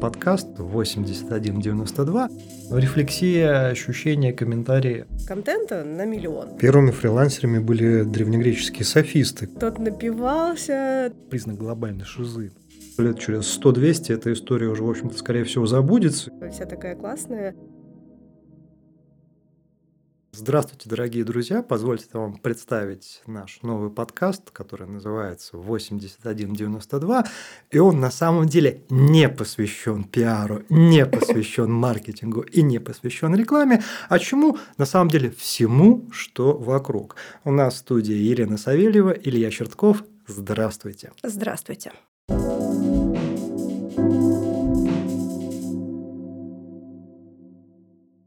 подкаст 8192. Рефлексия, ощущения, комментарии. Контента на миллион. Первыми фрилансерами были древнегреческие софисты. Тот напивался. Признак глобальной шизы. Лет через 100-200 эта история уже, в общем-то, скорее всего, забудется. Вся такая классная. Здравствуйте, дорогие друзья! Позвольте вам представить наш новый подкаст, который называется 8192. И он на самом деле не посвящен пиару, не посвящен маркетингу и не посвящен рекламе, а чему? На самом деле всему, что вокруг. У нас в студии Елена Савельева, Илья Чертков. Здравствуйте! Здравствуйте!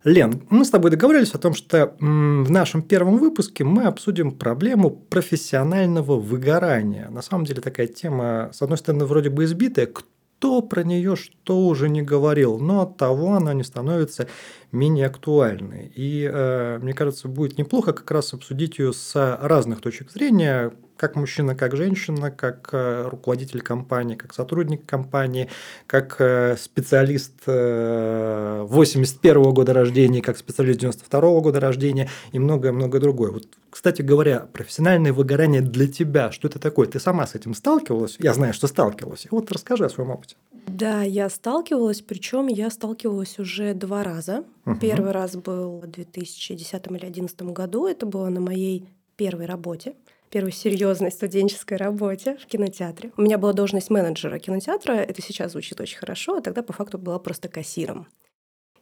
Лен, мы с тобой договорились о том, что в нашем первом выпуске мы обсудим проблему профессионального выгорания. На самом деле такая тема, с одной стороны, вроде бы избитая, кто про нее что уже не говорил, но от того она не становится менее актуальной. И э, мне кажется, будет неплохо как раз обсудить ее с разных точек зрения, как мужчина, как женщина, как э, руководитель компании, как сотрудник компании, как э, специалист 81 э, года рождения, как специалист 92 года рождения и многое-многое другое. Вот, кстати говоря, профессиональное выгорание для тебя, что это такое? Ты сама с этим сталкивалась? Я знаю, что сталкивалась. Вот расскажи о своем опыте. Да, я сталкивалась, причем я сталкивалась уже два раза. Угу. Первый раз был в 2010 или 2011 году. Это было на моей первой работе первой серьезной студенческой работе в кинотеатре. У меня была должность менеджера кинотеатра, это сейчас звучит очень хорошо, а тогда по факту была просто кассиром.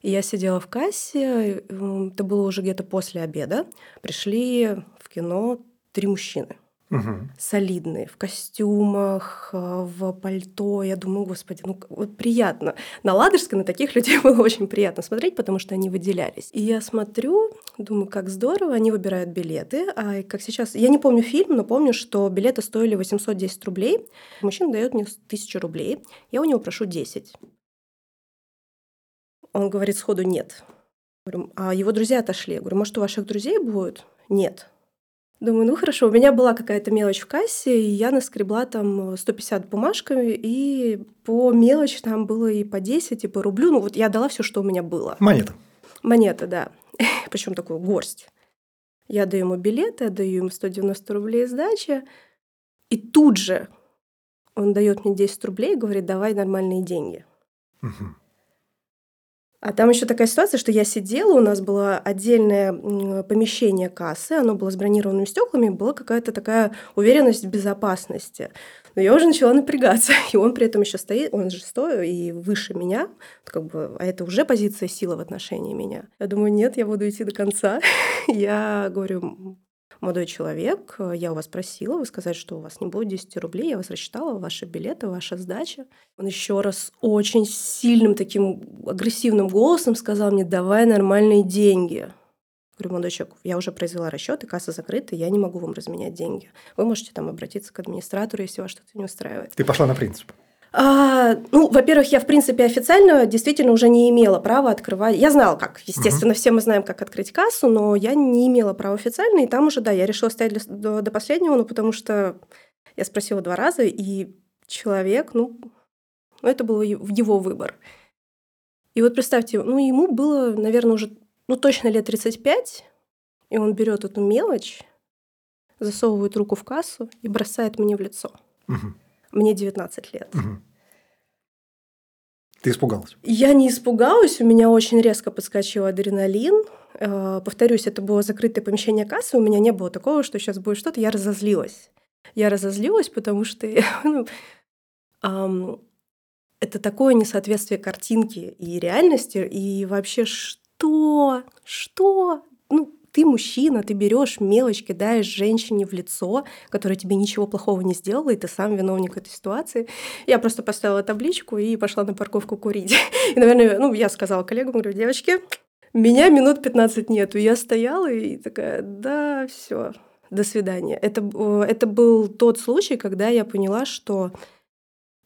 И я сидела в кассе, это было уже где-то после обеда. Пришли в кино три мужчины – угу. солидные, в костюмах, э, в пальто. Я думаю, господи, ну вот приятно. На Ладожской на таких людей было очень приятно смотреть, потому что они выделялись. И я смотрю, думаю, как здорово, они выбирают билеты. А как сейчас, я не помню фильм, но помню, что билеты стоили 810 рублей. Мужчина дает мне 1000 рублей. Я у него прошу 10. Он говорит сходу нет. Говорю, а его друзья отошли. Я говорю, может, у ваших друзей будет? Нет. Думаю, ну хорошо, у меня была какая-то мелочь в кассе, и я наскребла там 150 бумажками, и по мелочи там было и по 10, и по рублю. Ну вот я дала все, что у меня было. Монета. Монета, да. Причем такую горсть. Я даю ему билеты, я даю ему 190 рублей сдачи, и тут же он дает мне 10 рублей и говорит, давай нормальные деньги. Угу. А там еще такая ситуация, что я сидела, у нас было отдельное помещение кассы, оно было с бронированными стеклами, была какая-то такая уверенность в безопасности. Но я уже начала напрягаться, и он при этом еще стоит, он же стоит и выше меня, как бы, а это уже позиция силы в отношении меня. Я думаю, нет, я буду идти до конца. Я говорю, молодой человек, э, я у вас просила, вы сказали, что у вас не будет 10 рублей, я вас рассчитала, ваши билеты, ваша сдача. Он еще раз очень сильным таким агрессивным голосом сказал мне, давай нормальные деньги. Говорю, молодой человек, я уже произвела расчеты, касса закрыта, я не могу вам разменять деньги. Вы можете там обратиться к администратору, если вас что-то не устраивает. Ты пошла на принцип. А, ну, во-первых, я, в принципе, официально действительно уже не имела права открывать. Я знала, как, естественно, uh-huh. все мы знаем, как открыть кассу, но я не имела права официально, и там уже, да, я решила стоять для, до, до последнего, ну, потому что я спросила два раза, и человек, ну, ну, это был его выбор. И вот представьте, ну, ему было, наверное, уже, ну, точно лет 35, и он берет эту мелочь, засовывает руку в кассу и бросает мне в лицо. Uh-huh. Мне 19 лет. Угу. Ты испугалась? Я не испугалась, у меня очень резко подскочил адреналин. Э, повторюсь, это было закрытое помещение кассы, у меня не было такого, что сейчас будет что-то, я разозлилась. Я разозлилась, потому что ну, это такое несоответствие картинки и реальности, и вообще что? Что? Ну, ты мужчина, ты берешь мелочь, кидаешь женщине в лицо, которая тебе ничего плохого не сделала, и ты сам виновник этой ситуации. Я просто поставила табличку и пошла на парковку курить. И, наверное, ну, я сказала коллегам, говорю, девочки, меня минут 15 нету. Я стояла и такая, да, все, до свидания. Это, это был тот случай, когда я поняла, что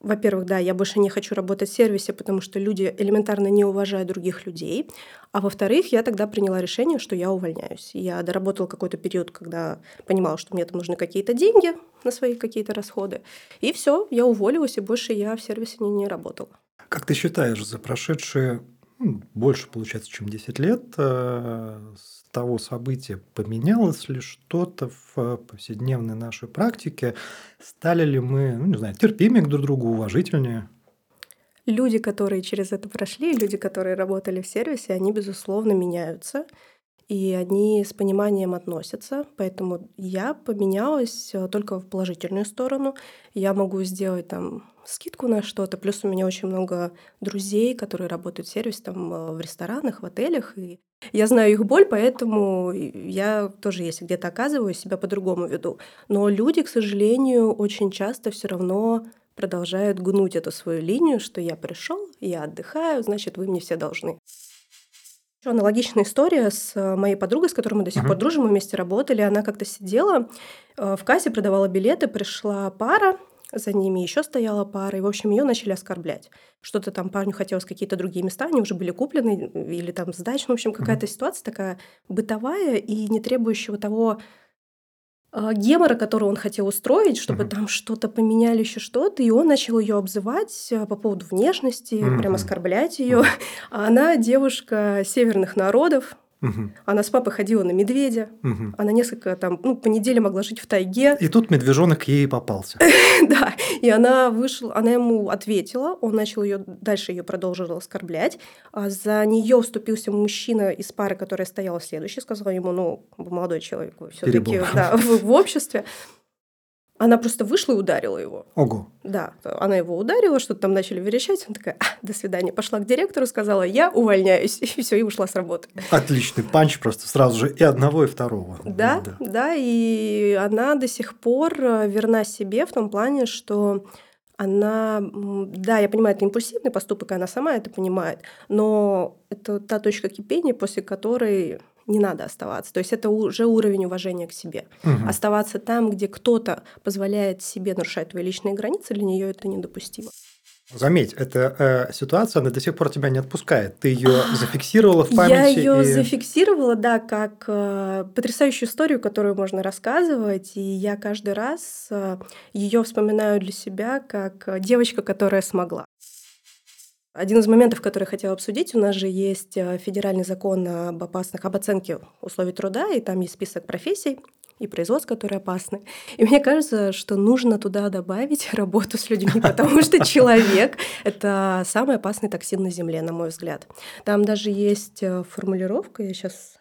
во-первых, да, я больше не хочу работать в сервисе, потому что люди элементарно не уважают других людей. А во-вторых, я тогда приняла решение, что я увольняюсь. Я доработала какой-то период, когда понимала, что мне там нужны какие-то деньги на свои какие-то расходы. И все, я уволилась, и больше я в сервисе не, не работала. Как ты считаешь, за прошедшие больше, получается, чем 10 лет э, с того события поменялось ли что-то в повседневной нашей практике? Стали ли мы, ну, не знаю, терпимее друг к другу, уважительнее? Люди, которые через это прошли, люди, которые работали в сервисе, они, безусловно, меняются и они с пониманием относятся. Поэтому я поменялась э, только в положительную сторону. Я могу сделать там скидку на что-то. Плюс у меня очень много друзей, которые работают в сервисе, там, э, в ресторанах, в отелях. И я знаю их боль, поэтому я тоже, если где-то оказываюсь, себя по-другому веду. Но люди, к сожалению, очень часто все равно продолжают гнуть эту свою линию, что я пришел, я отдыхаю, значит, вы мне все должны. Еще аналогичная история с э, моей подругой, с которой мы до сих uh-huh. пор дружим, мы вместе работали. Она как-то сидела э, в кассе, продавала билеты, пришла пара, за ними еще стояла пара, и, в общем, ее начали оскорблять. Что-то там парню хотелось какие-то другие места, они уже были куплены, или там сдачи. Ну, в общем, какая-то uh-huh. ситуация такая бытовая и не требующего того гемора, который он хотел устроить, чтобы uh-huh. там что-то поменяли, еще что-то, и он начал ее обзывать а, по поводу внешности, uh-huh. прям оскорблять ее. Uh-huh. А она девушка северных народов, Угу. Она с папой ходила на медведя. Угу. Она несколько там, ну, по неделе могла жить в тайге. И тут медвежонок ей попался. да. И она вышла, она ему ответила, он начал ее дальше ее продолжил оскорблять. А за нее вступился мужчина из пары, которая стояла следующий, сказал ему, ну, молодой человек, все-таки в обществе. Она просто вышла и ударила его. Ого. Да, она его ударила, что-то там начали верещать. Она такая, а, до свидания. Пошла к директору, сказала, я увольняюсь. И все, и ушла с работы. Отличный панч просто сразу же и одного, и второго. Да, да, да. И она до сих пор э, верна себе в том плане, что она, да, я понимаю, это импульсивный поступок, и она сама это понимает, но это та точка кипения, после которой не надо оставаться. То есть это уже уровень уважения к себе. Угу. Оставаться там, где кто-то позволяет себе нарушать твои личные границы, для нее это недопустимо. Заметь, эта э, ситуация, она до сих пор тебя не отпускает. Ты ее зафиксировала в памяти. Я ее и... зафиксировала, да, как э, потрясающую историю, которую можно рассказывать. И я каждый раз э, ее вспоминаю для себя как девочка, которая смогла. Один из моментов, который я хотела обсудить, у нас же есть э, федеральный закон об опасных, об оценке условий труда, и там есть список профессий и производств, которые опасны. И мне кажется, что нужно туда добавить работу с людьми, потому что человек — это самый опасный токсин на Земле, на мой взгляд. Там даже есть э, формулировка, я сейчас...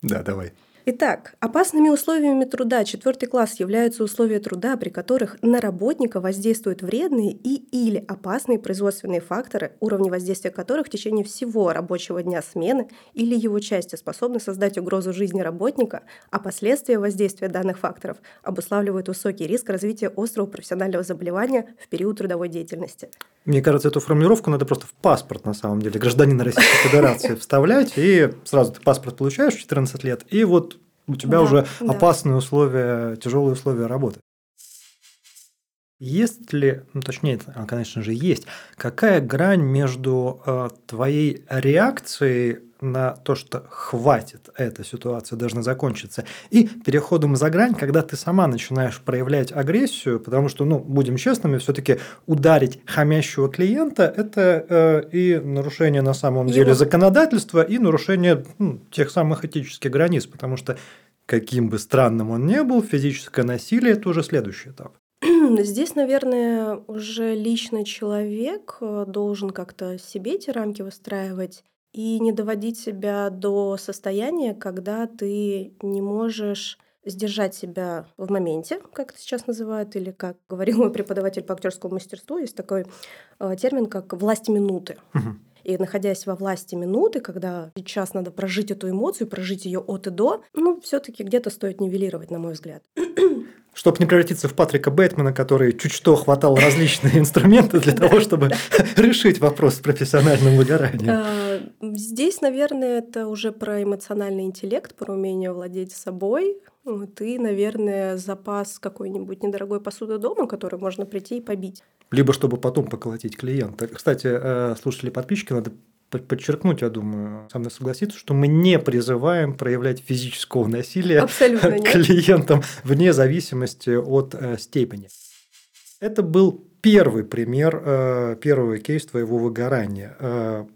Да, давай. Итак, опасными условиями труда четвертый класс являются условия труда, при которых на работника воздействуют вредные и или опасные производственные факторы, уровни воздействия которых в течение всего рабочего дня смены или его части способны создать угрозу жизни работника, а последствия воздействия данных факторов обуславливают высокий риск развития острого профессионального заболевания в период трудовой деятельности. Мне кажется, эту формулировку надо просто в паспорт, на самом деле, гражданина Российской Федерации вставлять, и сразу ты паспорт получаешь в 14 лет, и вот у тебя да, уже да. опасные условия, тяжелые условия работы. Есть ли, ну точнее, конечно же, есть, какая грань между э, твоей реакцией на то, что хватит, эта ситуация должна закончиться, и переходом за грань, когда ты сама начинаешь проявлять агрессию, потому что, ну, будем честными, все-таки ударить хамящего клиента – это э, и нарушение на самом деле законодательства, и нарушение ну, тех самых этических границ, потому что каким бы странным он ни был, физическое насилие – это уже следующий этап. Здесь, наверное, уже лично человек э, должен как-то себе эти рамки выстраивать и не доводить себя до состояния, когда ты не можешь сдержать себя в моменте, как это сейчас называют, или как говорил мой преподаватель по актерскому мастерству, есть такой э, термин, как власть минуты. Угу. И находясь во власти минуты, когда сейчас надо прожить эту эмоцию, прожить ее от и до, ну, все-таки где-то стоит нивелировать, на мой взгляд. Чтобы не превратиться в Патрика Бэтмена, который чуть что хватал различные инструменты для того, чтобы решить вопрос с профессиональным выгоранием. А, здесь, наверное, это уже про эмоциональный интеллект, про умение владеть собой, ты, наверное, запас какой-нибудь недорогой посуды дома, который можно прийти и побить. Либо чтобы потом поколотить клиента. Кстати, э, слушатели подписчики, надо подчеркнуть, я думаю, со мной согласиться, что мы не призываем проявлять физического насилия клиентам вне зависимости от э, степени. Это был первый пример, э, первый кейс твоего выгорания.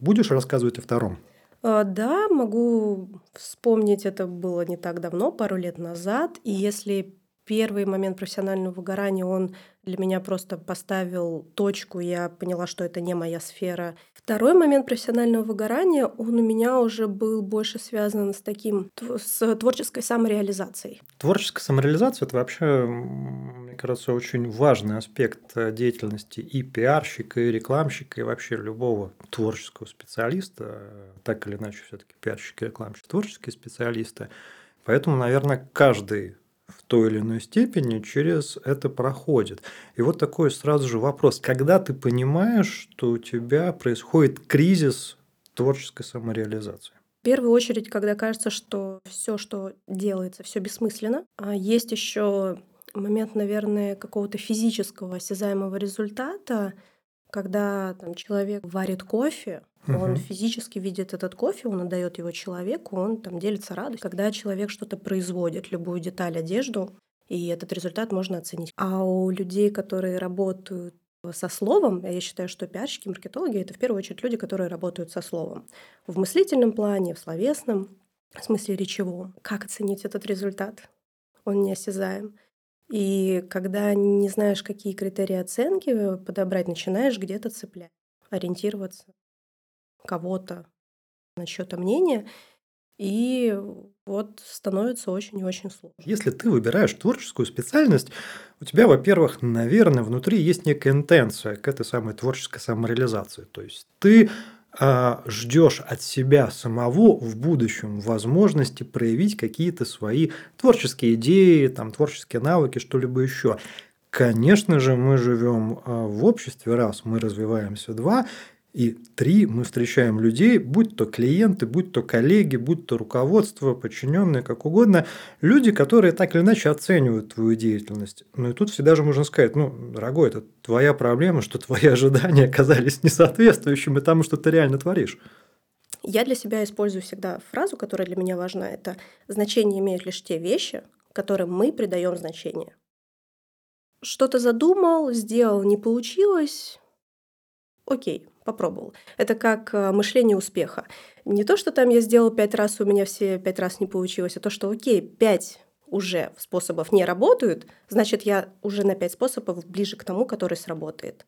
Будешь рассказывать о втором? Да, могу вспомнить, это было не так давно, пару лет назад. И если первый момент профессионального выгорания, он для меня просто поставил точку, я поняла, что это не моя сфера. Второй момент профессионального выгорания, он у меня уже был больше связан с таким, с творческой самореализацией. Творческая самореализация – это вообще, мне кажется, очень важный аспект э, деятельности и пиарщика, и рекламщика, и вообще любого творческого специалиста, так или иначе все таки пиарщик и рекламщик – творческие специалисты. Поэтому, наверное, каждый в той или иной степени через это проходит. И вот такой сразу же вопрос. Когда ты понимаешь, что у тебя происходит кризис творческой самореализации? В первую очередь, когда кажется, что все, что делается, все бессмысленно. А есть еще момент, наверное, какого-то физического осязаемого результата, когда там, человек варит кофе, Угу. Он физически видит этот кофе, он отдает его человеку, он там делится радостью. Когда человек что-то производит, любую деталь, одежду, и этот результат можно оценить. А у людей, которые работают со словом, я считаю, что пиарщики, маркетологи — это в первую очередь люди, которые работают со словом. В мыслительном плане, в словесном, в смысле речевом. Как оценить этот результат? Он неосязаем. И когда не знаешь, какие критерии оценки подобрать, начинаешь где-то цеплять, ориентироваться кого-то на чьё-то мнение, и вот становится очень и очень сложно. Если ты выбираешь творческую специальность, у тебя, во-первых, наверное, внутри есть некая интенция к этой самой творческой самореализации. То есть ты а, ждешь от себя самого в будущем возможности проявить какие-то свои творческие идеи, там, творческие навыки, что-либо еще. Конечно же, мы живем а, в обществе, раз мы развиваемся, два, и три, мы встречаем людей, будь то клиенты, будь то коллеги, будь то руководство, подчиненные, как угодно, люди, которые так или иначе оценивают твою деятельность. Ну и тут всегда же можно сказать, ну, дорогой, это твоя проблема, что твои ожидания оказались несоответствующими тому, что ты реально творишь. Я для себя использую всегда фразу, которая для меня важна. Это значение имеют лишь те вещи, которым мы придаем значение. Что-то задумал, сделал, не получилось. Окей, попробовал. Это как э, мышление успеха. Не то, что там я сделал пять раз, у меня все пять раз не получилось, а то, что окей, пять уже способов не работают, значит, я уже на пять способов ближе к тому, который сработает.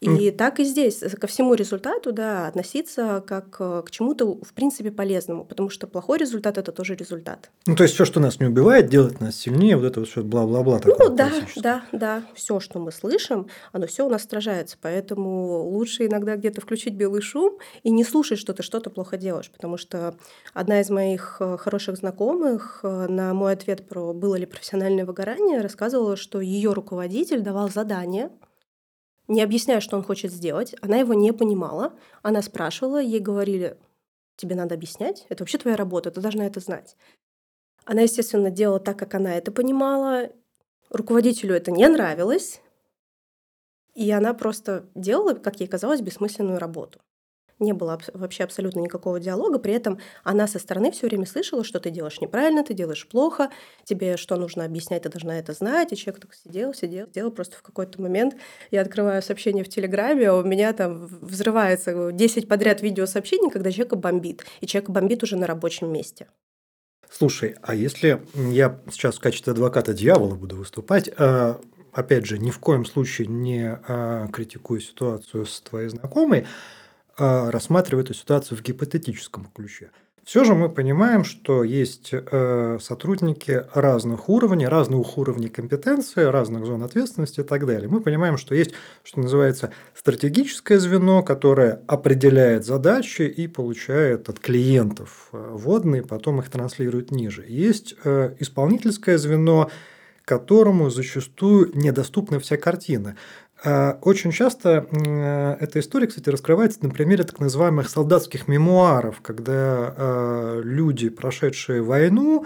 И mm. так и здесь, ко всему результату, да, относиться как э, к чему-то, в принципе, полезному, потому что плохой результат – это тоже результат. Ну, то есть, все, что нас не убивает, делает нас сильнее, вот это вот все бла-бла-бла. Ну, да, да, да, все, что мы слышим, оно все у нас отражается, поэтому лучше иногда где-то включить белый шум и не слушать, что ты что-то плохо делаешь, потому что одна из моих э, хороших знакомых э, на мой ответ про было ли профессиональное выгорание рассказывала, что ее руководитель давал задание – не объясняя, что он хочет сделать. Она его не понимала. Она спрашивала, ей говорили, тебе надо объяснять, это вообще твоя работа, ты должна это знать. Она, естественно, делала так, как она это понимала. Руководителю это не нравилось. И она просто делала, как ей казалось, бессмысленную работу не было вообще абсолютно никакого диалога, при этом она со стороны все время слышала, что ты делаешь неправильно, ты делаешь плохо, тебе что нужно объяснять, ты должна это знать, и человек так сидел, сидел, сидел, просто в какой-то момент я открываю сообщение в Телеграме, а у меня там взрывается 10 подряд видеосообщений, когда человека бомбит, и человек бомбит уже на рабочем месте. Слушай, а если я сейчас в качестве адвоката дьявола буду выступать, а, опять же, ни в коем случае не а, критикую ситуацию с твоей знакомой, рассматривая эту ситуацию в гипотетическом ключе. Все же мы понимаем, что есть э, сотрудники разных уровней, разных уровней компетенции, разных зон ответственности и так далее. Мы понимаем, что есть, что называется, стратегическое звено, которое определяет задачи и получает от клиентов э, вводные, потом их транслирует ниже. Есть э, исполнительское звено, которому зачастую недоступна вся картина. А, очень часто эта история, кстати, раскрывается на примере так называемых солдатских мемуаров, когда а, люди, прошедшие войну,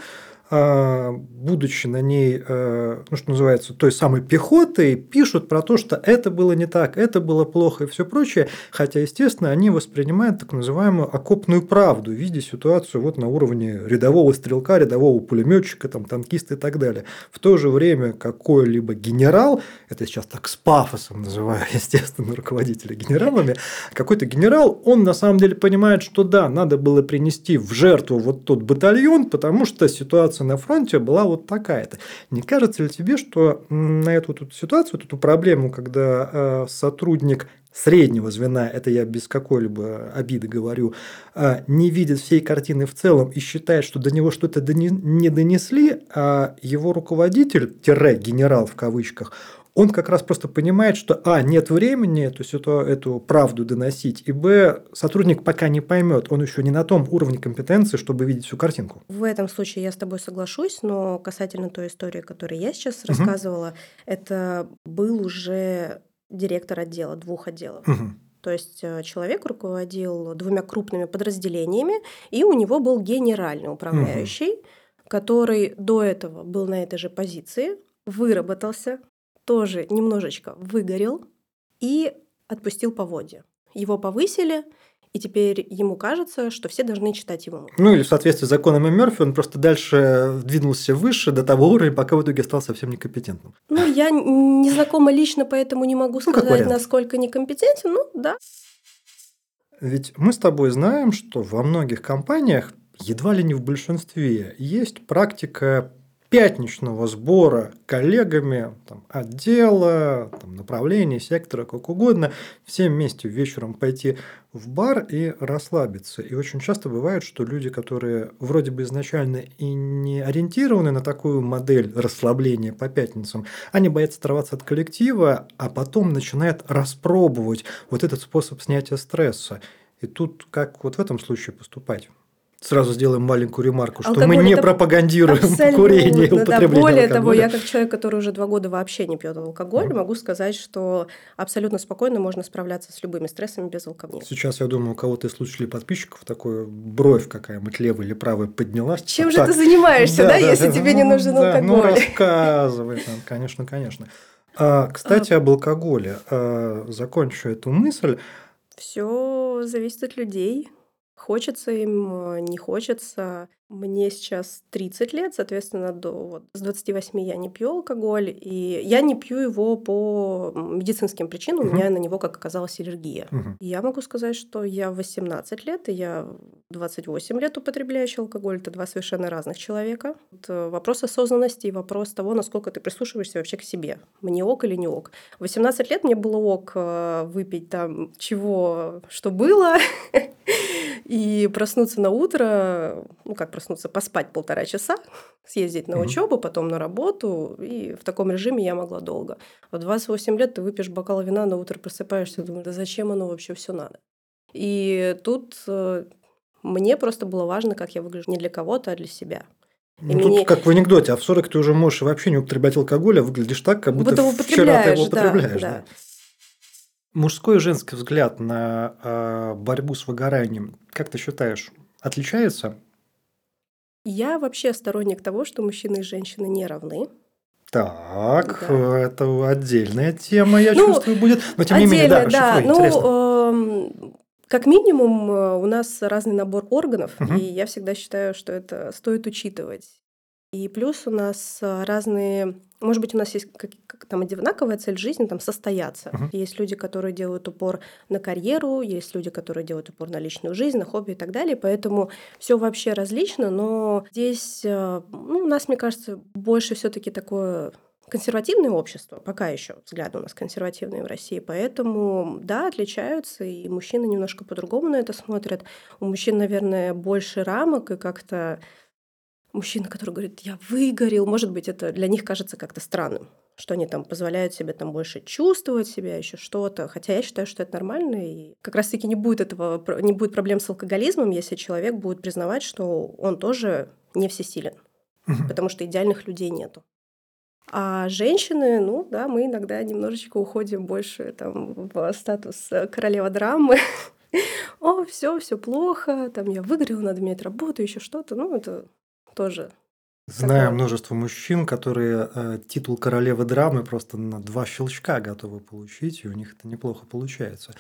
будучи на ней, э, ну, что называется, той самой пехотой, пишут про то, что это было не так, это было плохо и все прочее, хотя, естественно, они воспринимают так называемую окопную правду, видя ситуацию вот на уровне рядового стрелка, рядового пулеметчика, там, танкиста и так далее. В то же время какой-либо генерал, это сейчас так с пафосом называю, естественно, руководителя генералами, какой-то генерал, он на самом деле понимает, что да, надо было принести в жертву вот тот батальон, потому что ситуация ситуация на фронте была вот такая-то. Не кажется ли тебе, что на эту тут ситуацию, эту проблему, когда э, сотрудник среднего звена, это я без какой-либо обиды говорю, э, не видит всей картины в целом и считает, что до него что-то не донесли, а его руководитель, тире генерал в кавычках, он как раз просто понимает, что а, нет времени эту, эту, эту правду доносить, и б, сотрудник пока не поймет, он еще не на том уровне компетенции, чтобы видеть всю картинку. В этом случае я с тобой соглашусь, но касательно той истории, которую я сейчас угу. рассказывала, это был уже директор отдела, двух отделов. Угу. То есть э, человек руководил двумя крупными подразделениями, и у него был генеральный управляющий, угу. который до этого был на этой же позиции, выработался, тоже немножечко выгорел и отпустил поводья. Его повысили, и теперь ему кажется, что все должны читать его мысли. Ну или в соответствии с законами Мерфи он просто дальше двинулся выше до того уровня, пока в итоге стал совсем некомпетентным. Ну, я не знакома лично, поэтому не могу ну, сказать, ну, насколько некомпетентен. Ну, да. Ведь мы с тобой знаем, что во многих компаниях, едва ли не в большинстве, есть практика пятничного сбора коллегами там, отдела, там, направления, сектора, как угодно, всем вместе вечером пойти в бар и расслабиться. И очень часто бывает, что люди, которые вроде бы изначально и не ориентированы на такую модель расслабления по пятницам, они боятся оторваться от коллектива, а потом начинают распробовать вот этот способ снятия стресса. И тут как вот в этом случае поступать? Сразу сделаем маленькую ремарку, что Алкоголь мы не пропагандируем курение и употребление да, Более алкоголя. того, я как человек, который уже два года вообще не пьет алкоголь, mm. могу сказать, что абсолютно спокойно можно справляться с любыми стрессами без алкоголя. Сейчас, я думаю, у кого-то из слушателей подписчиков такой бровь какая-нибудь левая или правая поднялась. Чем вот же так. ты занимаешься, да, да, да если да, тебе не нужен да, ну, алкоголь? Ну, рассказывай, конечно, конечно. А, кстати, а... об алкоголе. А, закончу эту мысль. Все зависит от людей Хочется им, э, не хочется. Мне сейчас 30 лет, соответственно, до, вот, с 28 я не пью алкоголь, и я не пью его по медицинским причинам, угу. у меня на него, как оказалось, аллергия. Угу. Я могу сказать, что я 18 лет, и я 28 лет употребляющий алкоголь, это два совершенно разных человека. Это вопрос осознанности и вопрос того, насколько ты прислушиваешься вообще к себе. Мне ок или не ок. 18 лет мне было ок э, выпить там чего, что было, и проснуться на утро, ну как проснуться, поспать полтора часа, съездить на mm-hmm. учебу, потом на работу, и в таком режиме я могла долго. В 28 лет ты выпьешь бокал вина, на утро просыпаешься и думаешь, да зачем оно вообще все надо? И тут э, мне просто было важно, как я выгляжу не для кого-то, а для себя. Ну, тут мне... как в анекдоте, а в 40 ты уже можешь вообще не употреблять алкоголь, а выглядишь так, как будто, будто вчера ты его употребляешь. Да, да. Мужской и женский взгляд на э, борьбу с выгоранием, как ты считаешь, отличается? Я вообще сторонник того, что мужчины и женщины не равны. Так, да. это отдельная тема, я ну, чувствую, будет. Но тем не менее, да, да. Ну, э, как минимум, э, у нас разный набор органов, угу. и я всегда считаю, что это стоит учитывать. И плюс у нас э, разные, может быть, у нас есть как, как там одинаковая цель жизни, там состояться. Uh-huh. Есть люди, которые делают упор на карьеру, есть люди, которые делают упор на личную жизнь, на хобби и так далее. Поэтому все вообще различно, но здесь, э, ну, у нас, мне кажется, больше все-таки такое консервативное общество, пока еще взгляды у нас консервативные в России, поэтому, да, отличаются, и мужчины немножко по-другому на это смотрят. У мужчин, наверное, больше рамок и как-то мужчина, который говорит, я выгорел, может быть, это для них кажется как-то странным, что они там позволяют себе там больше чувствовать себя, еще что-то. Хотя я считаю, что это нормально, и как раз-таки не будет этого, не будет проблем с алкоголизмом, если человек будет признавать, что он тоже не всесилен, потому что идеальных людей нету. А женщины, ну да, мы иногда немножечко уходим больше там в статус королева драмы. О, все, все плохо, там я выгорела, надо менять работу, еще что-то. Ну, это тоже Знаю Такое. множество мужчин, которые э, титул королевы драмы просто на два щелчка готовы получить, и у них это неплохо получается.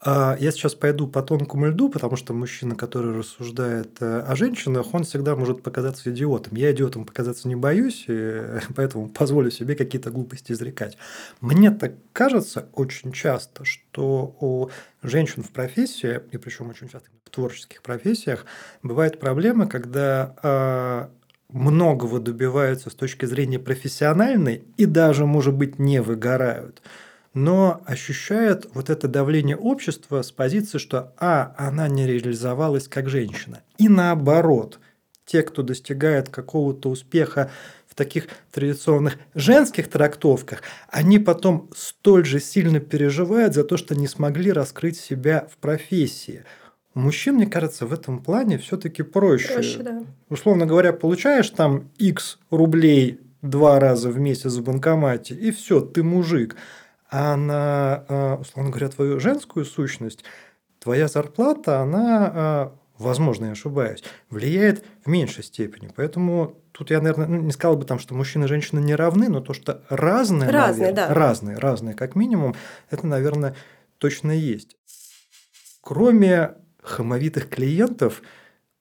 А Я сейчас пойду по тонкому льду, потому что мужчина, который рассуждает э, о женщинах, он всегда может показаться идиотом. Я идиотом показаться не боюсь, и поэтому позволю себе какие-то глупости изрекать. Мне так кажется очень часто, что у женщин в профессии, и причем очень часто в творческих профессиях, бывает проблема, когда а, многого добиваются с точки зрения профессиональной и даже, может быть, не выгорают, но ощущают вот это давление общества с позиции, что а, она не реализовалась как женщина. И наоборот, те, кто достигает какого-то успеха в таких традиционных женских трактовках, они потом столь же сильно переживают за то, что не смогли раскрыть себя в профессии – у мужчин, мне кажется, в этом плане все-таки проще. Проще, да. Условно говоря, получаешь там X рублей два раза в месяц в банкомате, и все, ты мужик. А на, а, условно говоря, твою женскую сущность, твоя зарплата, она, а, возможно, я ошибаюсь, влияет в меньшей степени. Поэтому тут я, наверное, ну, не сказал бы там, что мужчины и женщины не равны, но то, что разные, Разные, наверное, да. разные, разные, как минимум, это, наверное, точно есть. Кроме хамовитых клиентов,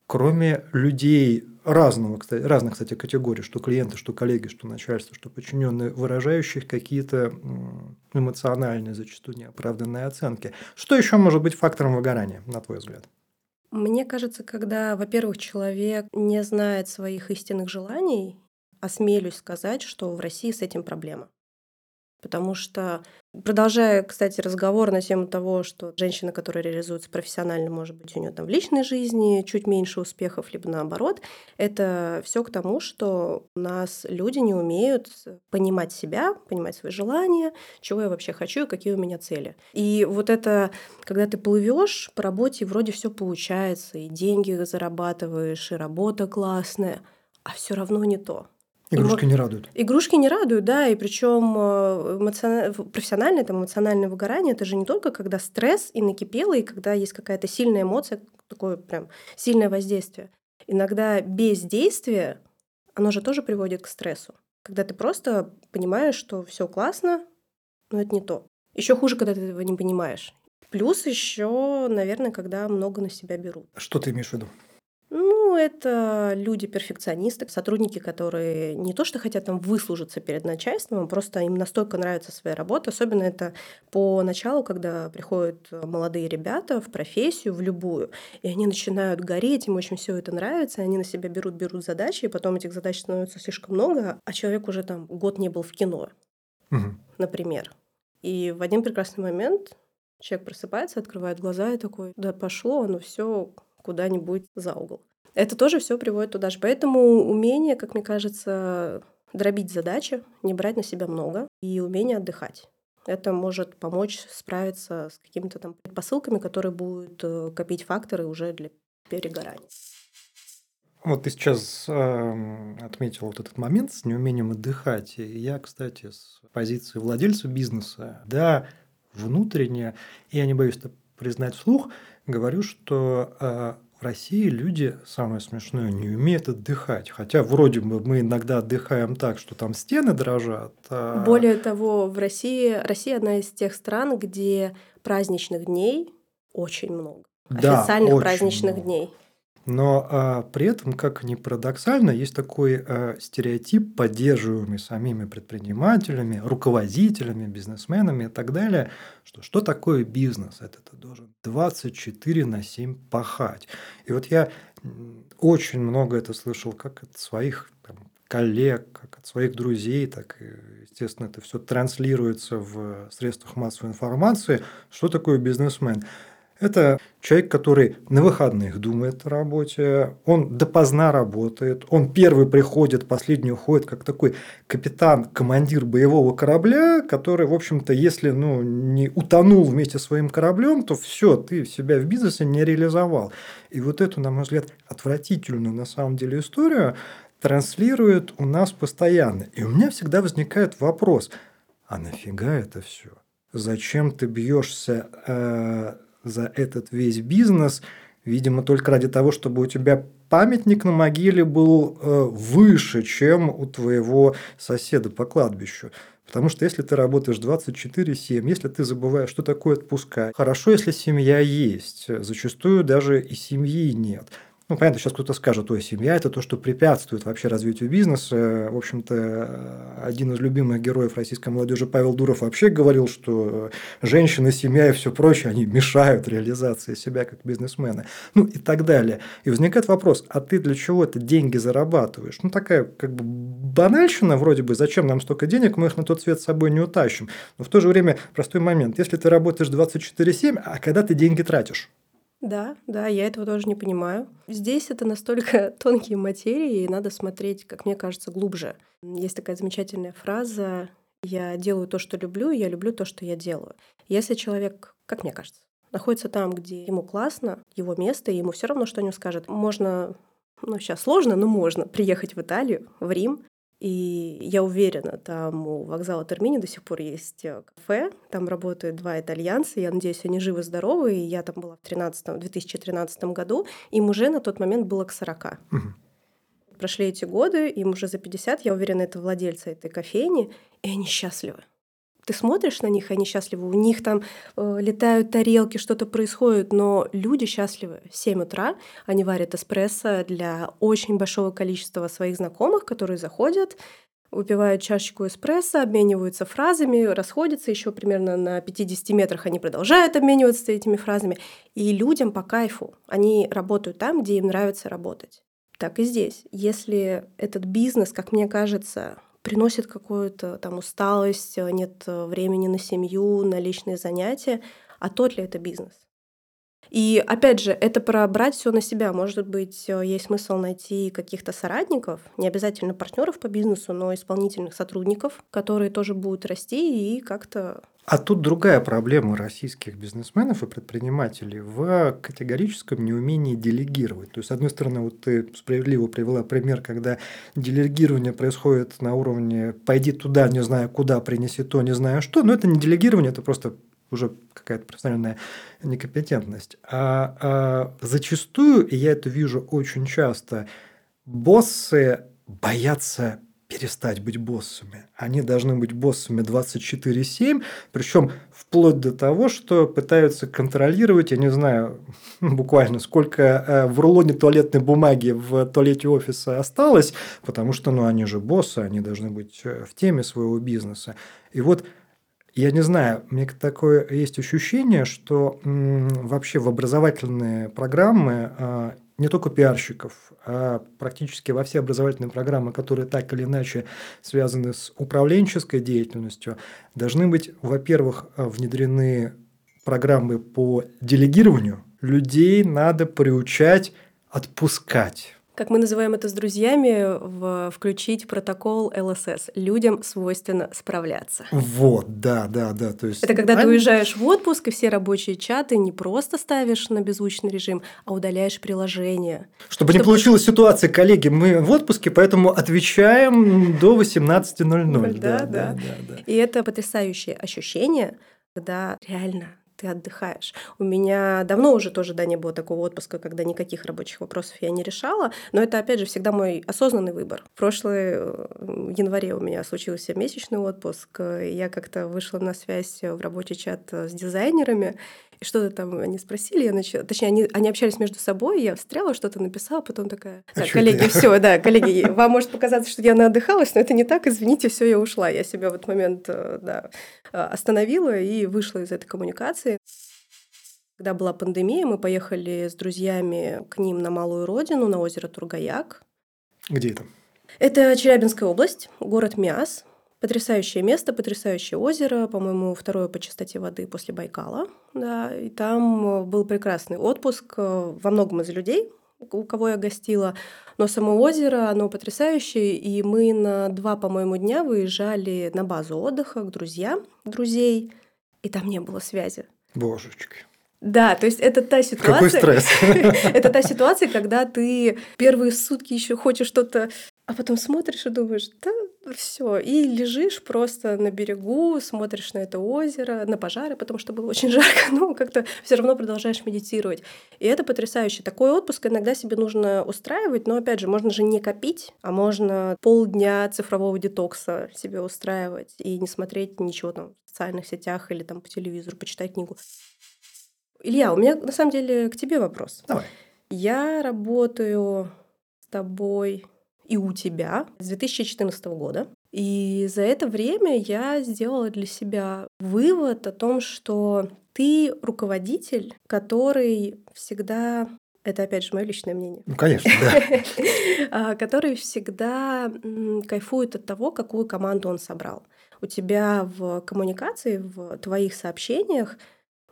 кроме людей разного, кстати, разных, кстати, категорий, что клиенты, что коллеги, что начальство, что подчиненные, выражающих какие-то эмоциональные, зачастую неоправданные оценки. Что еще может быть фактором выгорания, на твой взгляд? Мне кажется, когда, во-первых, человек не знает своих истинных желаний, осмелюсь сказать, что в России с этим проблема. Потому что, продолжая, кстати, разговор на тему того, что женщина, которая реализуется профессионально, может быть, у нее там в личной жизни чуть меньше успехов, либо наоборот, это все к тому, что у нас люди не умеют понимать себя, понимать свои желания, чего я вообще хочу и какие у меня цели. И вот это, когда ты плывешь по работе, вроде все получается, и деньги зарабатываешь, и работа классная, а все равно не то. Игрушки не радуют. Игрушки не радуют, да, и причем эмоцион... профессиональное там, эмоциональное выгорание это же не только когда стресс и накипело, и когда есть какая-то сильная эмоция, такое прям сильное воздействие. Иногда бездействие, оно же тоже приводит к стрессу. Когда ты просто понимаешь, что все классно, но это не то. Еще хуже, когда ты этого не понимаешь. Плюс еще, наверное, когда много на себя берут. Что ты имеешь в виду? Ну, это люди-перфекционисты, сотрудники, которые не то что хотят там выслужиться перед начальством, просто им настолько нравится своя работа. Особенно это по началу, когда приходят молодые ребята в профессию, в любую, и они начинают гореть, им очень все это нравится, они на себя берут, берут задачи, и потом этих задач становится слишком много, а человек уже там год не был в кино, угу. например. И в один прекрасный момент человек просыпается, открывает глаза и такой, да пошло оно все куда-нибудь за угол. Это тоже все приводит туда же. Поэтому умение, как мне кажется, дробить задачи, не брать на себя много и умение отдыхать. Это может помочь справиться с какими-то там предпосылками, которые будут э, копить факторы уже для перегорания. Вот ты сейчас э, отметил вот этот момент с неумением отдыхать. И я, кстати, с позиции владельца бизнеса, да, внутренне, и я не боюсь это признать вслух, говорю, что э, в России люди, самое смешное, не умеют отдыхать. Хотя вроде бы мы иногда отдыхаем так, что там стены дрожат. А... Более того, в России Россия одна из тех стран, где праздничных дней очень много. Да, Официальных праздничных много. дней. Но а, при этом, как ни парадоксально, есть такой а, стереотип, поддерживаемый самими предпринимателями, руководителями, бизнесменами и так далее, что что такое бизнес? Это ты должен 24 на 7 пахать. И вот я очень много это слышал как от своих там, коллег, как от своих друзей, так и, естественно, это все транслируется в средствах массовой информации. Что такое бизнесмен? Это человек, который на выходных думает о работе, он допоздна работает, он первый приходит, последний уходит, как такой капитан, командир боевого корабля, который, в общем-то, если ну, не утонул вместе со своим кораблем, то все, ты себя в бизнесе не реализовал. И вот эту, на мой взгляд, отвратительную на самом деле историю транслирует у нас постоянно. И у меня всегда возникает вопрос, а нафига это все? Зачем ты бьешься э, за этот весь бизнес, видимо, только ради того, чтобы у тебя памятник на могиле был э, выше, чем у твоего соседа по кладбищу. Потому что если ты работаешь 24-7, если ты забываешь, что такое отпуска, хорошо, если семья есть, зачастую даже и семьи нет. Ну, понятно, сейчас кто-то скажет, ой, семья – это то, что препятствует вообще развитию бизнеса. В общем-то, один из любимых героев российской молодежи Павел Дуров вообще говорил, что женщина, семья и все прочее, они мешают реализации себя как бизнесмена. Ну, и так далее. И возникает вопрос, а ты для чего это деньги зарабатываешь? Ну, такая как бы банальщина вроде бы, зачем нам столько денег, мы их на тот свет с собой не утащим. Но в то же время простой момент. Если ты работаешь 24-7, а когда ты деньги тратишь? Да, да, я этого тоже не понимаю. Здесь это настолько тонкие материи, и надо смотреть, как мне кажется, глубже. Есть такая замечательная фраза «Я делаю то, что люблю, и я люблю то, что я делаю». Если человек, как мне кажется, находится там, где ему классно, его место, и ему все равно, что о нем скажет, можно ну, сейчас сложно, но можно приехать в Италию, в Рим, и я уверена, там у вокзала Термини до сих пор есть э, кафе, там работают два итальянца, я надеюсь, они живы-здоровы, и я там была в 13, 2013 году, им уже на тот момент было к 40. Угу. Прошли эти годы, им уже за 50, я уверена, это владельцы этой кофейни, и они счастливы ты смотришь на них, они счастливы, у них там э, летают тарелки, что-то происходит, но люди счастливы. В 7 утра они варят эспрессо для очень большого количества своих знакомых, которые заходят, выпивают чашечку эспрессо, обмениваются фразами, расходятся еще примерно на 50 метрах, они продолжают обмениваться этими фразами. И людям по кайфу. Они работают там, где им нравится работать. Так и здесь. Если этот бизнес, как мне кажется, приносит какую-то там усталость, э, нет э, времени на семью, на личные занятия, а тот ли это бизнес? И опять же, это про брать все на себя. Может быть, э, есть смысл найти каких-то соратников, не обязательно партнеров по бизнесу, но исполнительных сотрудников, которые тоже будут расти и как-то а тут другая проблема российских бизнесменов и предпринимателей в категорическом неумении делегировать. То есть, с одной стороны, вот ты справедливо привела пример, когда делегирование происходит на уровне «пойди туда, не знаю куда, принеси то, не знаю что», но это не делегирование, это просто уже какая-то профессиональная некомпетентность. А, а зачастую, и я это вижу очень часто, боссы боятся перестать быть боссами. Они должны быть боссами 24-7, причем вплоть до того, что пытаются контролировать, я не знаю, буквально сколько э, в рулоне туалетной бумаги в туалете офиса осталось, потому что ну, они же боссы, они должны быть э, в теме своего бизнеса. И вот я не знаю, мне такое есть ощущение, что вообще в образовательные программы а, не только пиарщиков, а практически во все образовательные программы, которые так или иначе связаны с управленческой деятельностью, должны быть, во-первых, внедрены программы по делегированию. Людей надо приучать отпускать как мы называем это с друзьями, в, включить протокол ЛСС. Людям свойственно справляться. Вот, да, да, да. То есть... Это когда они... ты уезжаешь в отпуск, и все рабочие чаты не просто ставишь на беззвучный режим, а удаляешь приложение. Чтобы, Чтобы не получилась ситуация, коллеги, мы в отпуске, поэтому отвечаем до 18.00. Да, да, да, да, да. И это потрясающее ощущение, когда реально ты отдыхаешь. У меня давно уже тоже да, не было такого отпуска, когда никаких рабочих вопросов я не решала, но это, опять же, всегда мой осознанный выбор. В прошлой э, январе у меня случился месячный отпуск, я как-то вышла на связь в рабочий чат с дизайнерами, что-то там они спросили, я начала, точнее, они, они общались между собой, я встряла, что-то написала, потом такая, «А так, коллеги, все, да, коллеги, вам может показаться, что я наотдыхалась, но это не так, извините, все, я ушла. Я себя в этот момент, э, да, остановила и вышла из этой коммуникации. Когда была пандемия, мы поехали с друзьями к ним на Малую Родину, на озеро Тургаяк. Где это? Это Челябинская область, город Миас. Потрясающее место, потрясающее озеро, по-моему, второе по чистоте воды после Байкала. Да, и там э, был прекрасный отпуск э, во многом из людей, у кого я гостила. Но само озеро, оно потрясающее, и мы на два, по-моему, дня выезжали на базу отдыха к друзьям друзей, и там не было связи. Божечки. Да, то есть это та ситуация. Какой стресс. это та ситуация, когда ты первые сутки еще хочешь что-то А потом смотришь и думаешь, да, все, и лежишь просто на берегу, смотришь на это озеро, на пожары, потому что было очень жарко, ну как-то все равно продолжаешь медитировать. И это потрясающе. Такой отпуск иногда себе нужно устраивать, но опять же, можно же не копить, а можно полдня цифрового детокса себе устраивать и не смотреть ничего там в социальных сетях или там по телевизору, почитать книгу. Илья, у меня на самом деле к тебе вопрос. Давай. Я работаю с тобой и у тебя с 2014 года. И за это время я сделала для себя вывод о том, что ты руководитель, который всегда это опять же мое личное мнение. Ну, конечно, да. А, который всегда кайфует от того, какую команду он собрал. У тебя в коммуникации, в твоих сообщениях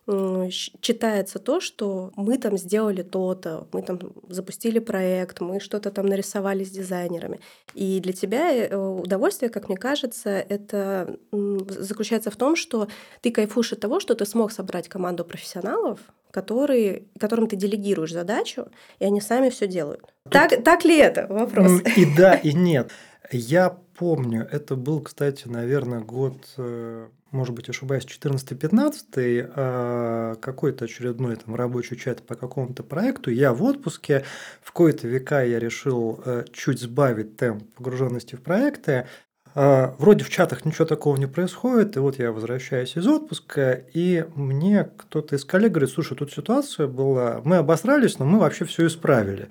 читается то, что мы там сделали то-то, мы там запустили проект, мы что-то там нарисовали с дизайнерами. И для тебя э, удовольствие, как мне кажется, это заключается в том, что ты кайфуешь от того, что ты смог собрать команду профессионалов, которые, которым ты делегируешь задачу, и они сами все делают. Так, так ли это? Вопрос. И да, и нет. Я помню, это был, кстати, наверное, год э, может быть, ошибаюсь, 14-15, а, какой-то очередной там рабочий чат по какому-то проекту. Я в отпуске, в кои-то века я решил э, чуть сбавить темп погруженности в проекты. А, вроде в чатах ничего такого не происходит, и вот я возвращаюсь из отпуска, и мне кто-то из коллег говорит, слушай, тут ситуация была, мы обосрались, но мы вообще все исправили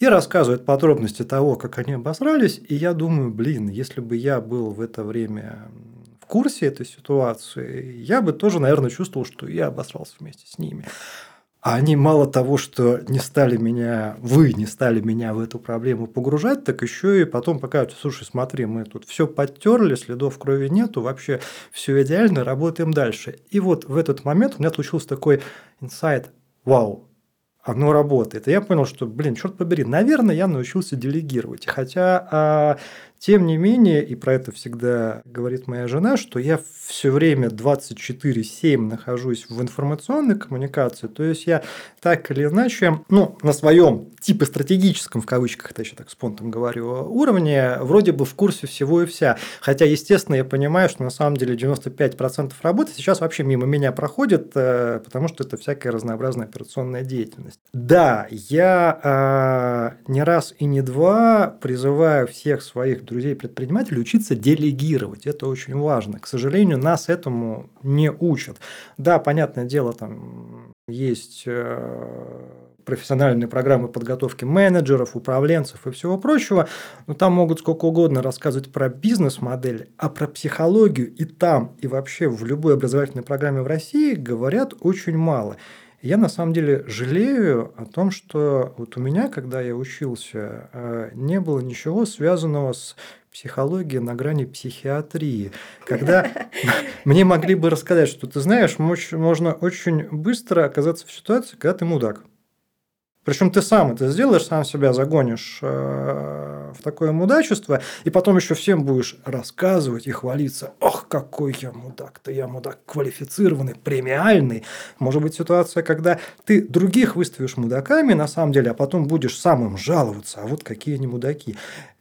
и рассказывает подробности того, как они обосрались, и я думаю, блин, если бы я был в это время курсе этой ситуации, я бы тоже, наверное, чувствовал, что я обосрался вместе с ними. А они мало того, что не стали меня, вы не стали меня в эту проблему погружать, так еще и потом покажут, слушай, смотри, мы тут все подтерли, следов крови нету, вообще все идеально, работаем дальше. И вот в этот момент у меня случился такой инсайт, вау, оно работает. И я понял, что, блин, черт побери, наверное, я научился делегировать. Хотя а, тем не менее, и про это всегда говорит моя жена, что я все время 24-7 нахожусь в информационной коммуникации, то есть я так или иначе, ну, на своем типа стратегическом, в кавычках это еще так спонтом говорю, уровне, вроде бы в курсе всего и вся. Хотя, естественно, я понимаю, что на самом деле 95% работы сейчас вообще мимо меня проходит, э, потому что это всякая разнообразная операционная деятельность. Да, я э, не раз и не два призываю всех своих друзей-предпринимателей учиться делегировать. Это очень важно. К сожалению, нас этому не учат. Да, понятное дело, там есть э, профессиональные программы подготовки менеджеров, управленцев и всего прочего, но там могут сколько угодно рассказывать про бизнес-модель, а про психологию и там, и вообще в любой образовательной программе в России говорят очень мало. Я на самом деле жалею о том, что вот у меня, когда я учился, э, не было ничего связанного с психологией на грани психиатрии, когда мне могли бы рассказать, что ты знаешь, можно очень быстро оказаться в ситуации, когда ты мудак. Причем ты сам это сделаешь, сам себя загонишь э, в такое мудачество, и потом еще всем будешь рассказывать и хвалиться. Ох, какой я мудак-то, я мудак квалифицированный, премиальный. Может быть ситуация, когда ты других выставишь мудаками на самом деле, а потом будешь самым жаловаться, а вот какие они мудаки.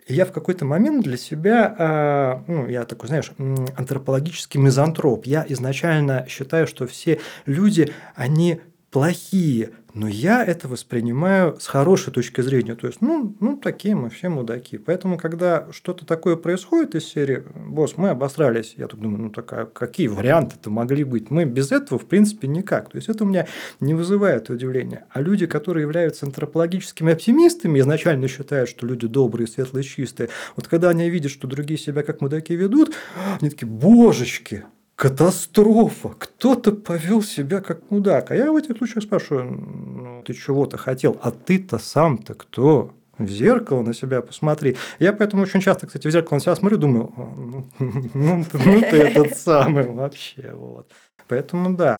И я в какой-то момент для себя, э, ну, я такой, знаешь, антропологический мизантроп. Я изначально считаю, что все люди, они плохие, но я это воспринимаю с хорошей точки зрения. То есть, ну, ну такие мы все мудаки. Поэтому, когда что-то такое происходит из серии, босс, мы обосрались, я тут думаю, ну такая, какие варианты-то могли быть? Мы без этого, в принципе, никак. То есть, это у меня не вызывает удивления. А люди, которые являются антропологическими оптимистами, изначально считают, что люди добрые, светлые, чистые, вот когда они видят, что другие себя как мудаки ведут, они такие, божечки, катастрофа. Кто-то повел себя как мудак. А я в этих случаях спрашиваю, ну, ты чего-то хотел, а ты-то сам-то кто? В зеркало на себя посмотри. Я поэтому очень часто, кстати, в зеркало на себя смотрю, думаю, ну, ну, ну ты этот самый вообще. Вот. Поэтому да.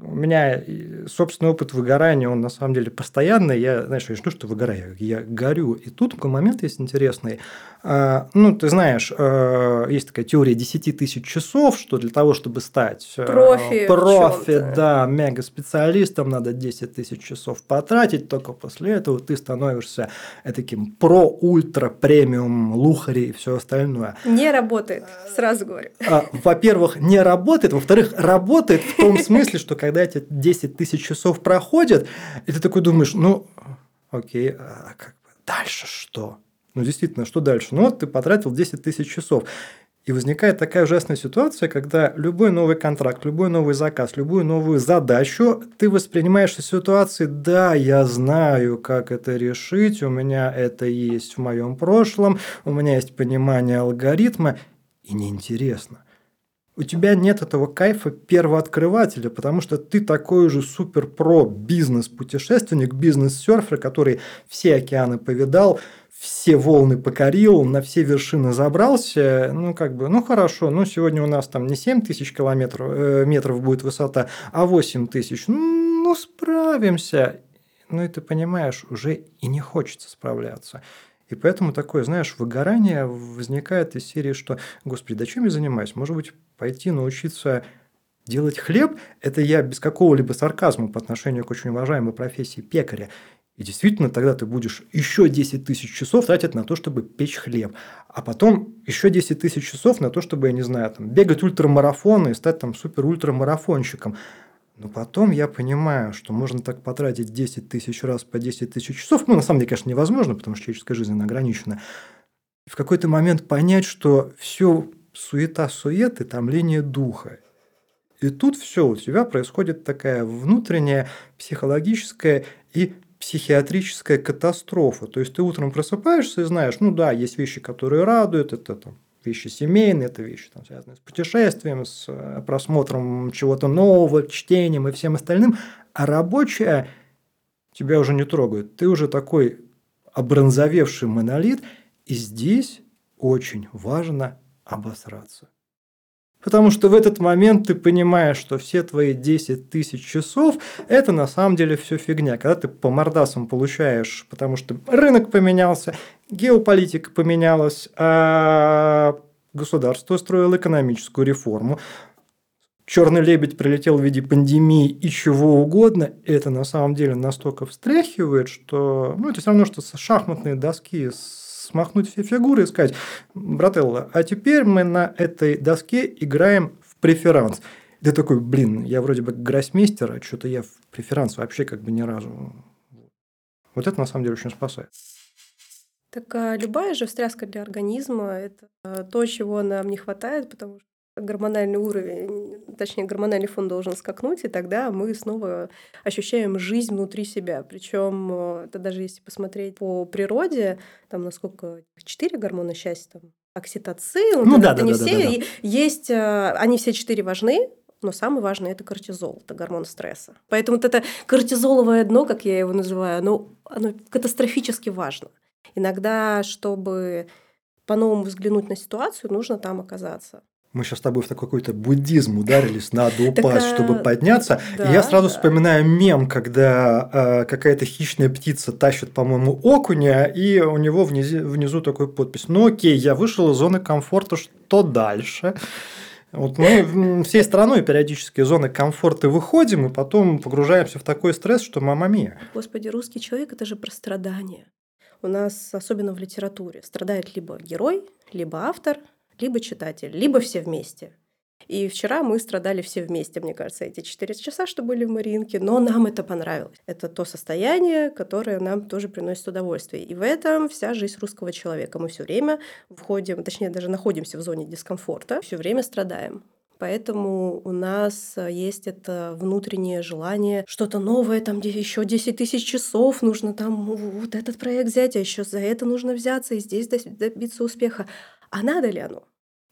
У меня собственный опыт выгорания, он на самом деле постоянный. Я, знаешь, я не что выгораю, я горю. И тут такой момент есть интересный. А, ну, ты знаешь, а, есть такая теория 10 тысяч часов, что для того, чтобы стать а, профи, профи да, мега-специалистом, надо 10 тысяч часов потратить. Только после этого ты становишься таким про-ультра-премиум лухари и все остальное. Не работает, сразу говорю. Во-первых, не работает. Во-вторых, работает в том смысле, что когда эти 10 тысяч часов проходят, и ты такой думаешь, ну, окей, а как бы дальше что? Ну, действительно, что дальше? Ну, вот ты потратил 10 тысяч часов. И возникает такая ужасная ситуация, когда любой новый контракт, любой новый заказ, любую новую задачу ты воспринимаешь в ситуации, да, я знаю, как это решить, у меня это есть в моем прошлом, у меня есть понимание алгоритма, и неинтересно у тебя нет этого кайфа первооткрывателя, потому что ты такой же супер-про бизнес-путешественник, бизнес-серфер, который все океаны повидал, все волны покорил, на все вершины забрался, ну, как бы, ну, хорошо, ну, сегодня у нас там не 7 тысяч километров, э, метров будет высота, а 8 тысяч, ну, справимся. Ну, и ты понимаешь, уже и не хочется справляться. И поэтому такое, знаешь, выгорание возникает из серии, что, господи, да чем я занимаюсь? Может быть, пойти научиться делать хлеб? Это я без какого-либо сарказма по отношению к очень уважаемой профессии пекаря. И действительно, тогда ты будешь еще 10 тысяч часов тратить на то, чтобы печь хлеб. А потом еще 10 тысяч часов на то, чтобы, я не знаю, там, бегать ультрамарафоны и стать там супер-ультрамарафонщиком. Но потом я понимаю, что можно так потратить 10 тысяч раз по 10 тысяч часов. Ну, на самом деле, конечно, невозможно, потому что человеческая жизнь ограничена. И в какой-то момент понять, что все суета-сует и томление духа. И тут все, у тебя происходит такая внутренняя психологическая и психиатрическая катастрофа. То есть ты утром просыпаешься и знаешь, ну да, есть вещи, которые радуют, это там вещи семейные, это вещи, там, связанные с путешествием, с э, просмотром чего-то нового, чтением и всем остальным, а рабочая тебя уже не трогает. Ты уже такой обронзовевший монолит, и здесь очень важно обосраться. Потому что в этот момент ты понимаешь, что все твои 10 тысяч часов – это на самом деле все фигня. Когда ты по мордасам получаешь, потому что рынок поменялся, геополитика поменялась, а государство строило экономическую реформу, черный лебедь прилетел в виде пандемии и чего угодно, это на самом деле настолько встряхивает, что ну, это все равно, что со шахматной доски с смахнуть все фигуры и сказать, брателло, а теперь мы на этой доске играем в преферанс. Ты такой, блин, я вроде бы гроссмейстер, а что-то я в преферанс вообще как бы ни разу. Вот это на самом деле очень спасает. Так а любая же встряска для организма – это то, чего нам не хватает, потому что гормональный уровень, точнее гормональный фон должен скакнуть, и тогда мы снова ощущаем жизнь внутри себя. Причем э, это даже если посмотреть по природе, там насколько четыре гормона счастья, там окситоцин, ну, да, да, не да, все, да, да. есть, э, они все четыре важны, но самый важный это кортизол, это гормон стресса. Поэтому вот это кортизоловое дно, как я его называю, оно, оно катастрофически важно. Иногда, чтобы по-новому взглянуть на ситуацию, нужно там оказаться мы сейчас с тобой в такой какой-то буддизм ударились, надо упасть, чтобы подняться. и я сразу вспоминаю мем, когда э, какая-то хищная птица тащит, по-моему, окуня, и у него внизу, внизу такой подпись. Ну окей, я вышел из зоны комфорта, что дальше? Вот мы всей страной периодически из зоны комфорта выходим, и потом погружаемся в такой стресс, что мама мия. Господи, русский человек – это же про страдания. У нас, особенно в литературе, страдает либо герой, либо автор – либо читатель, либо все вместе. И вчера мы страдали все вместе, мне кажется, эти четыре часа, что были в Маринке, но нам это понравилось. Это то состояние, которое нам тоже приносит удовольствие. И в этом вся жизнь русского человека. Мы все время входим, точнее, даже находимся в зоне дискомфорта, все время страдаем. Поэтому у нас есть это внутреннее желание что-то новое, там где еще 10 тысяч часов нужно там вот этот проект взять, а еще за это нужно взяться и здесь добиться успеха. А надо ли оно?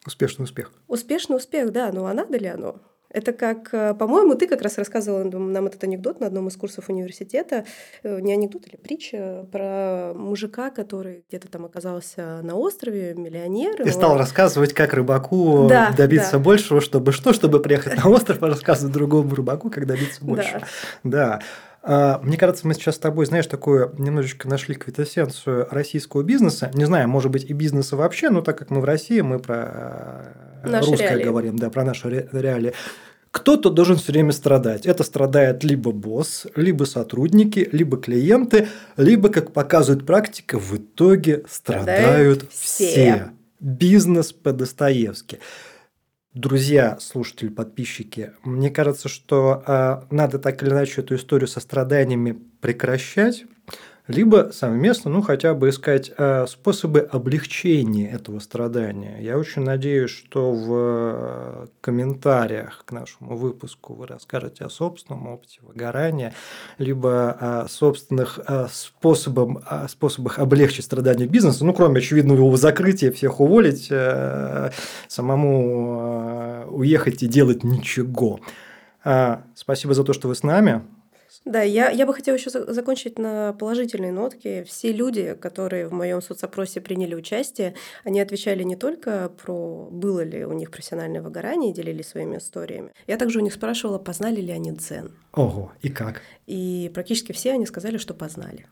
Успешный успех. Успешный успех, да, но а надо ли оно? Это как, э, по-моему, ты как раз рассказывала нам этот анекдот на одном из курсов университета, э, не анекдот или притча, про мужика, который где-то там оказался на острове, миллионер. И стал рассказывать, как рыбаку да, добиться да. большего, чтобы что, чтобы приехать на остров, и рассказывать другому рыбаку, как добиться большего. Да. да. Мне кажется, мы сейчас с тобой, знаешь, такую немножечко нашли квитэссенцию российского бизнеса. Не знаю, может быть, и бизнеса вообще, но так как мы в России, мы про наши русское реалии. говорим, да, про наши реалии. Кто-то должен все время страдать. Это страдает либо босс, либо сотрудники, либо клиенты, либо, как показывает практика, в итоге страдают, страдают все. все. Бизнес по-достоевски. Друзья, слушатели, подписчики, мне кажется, что э, надо так или иначе эту историю со страданиями прекращать либо совместно, ну, хотя бы искать э, способы облегчения этого страдания. Я очень надеюсь, что в э, комментариях к нашему выпуску вы расскажете о собственном опыте выгорания, либо о собственных э, способах, о способах облегчить страдания бизнеса, ну, кроме очевидного его закрытия, всех уволить, самому уехать и делать ничего. Спасибо за то, что вы с нами. Да, я, я бы хотела еще закончить на положительной нотке. Все люди, которые в моем соцопросе приняли участие, они отвечали не только про было ли у них профессиональное выгорание и делились своими историями. Я также у них спрашивала, познали ли они дзен. Ого, и как? И практически все они сказали, что познали.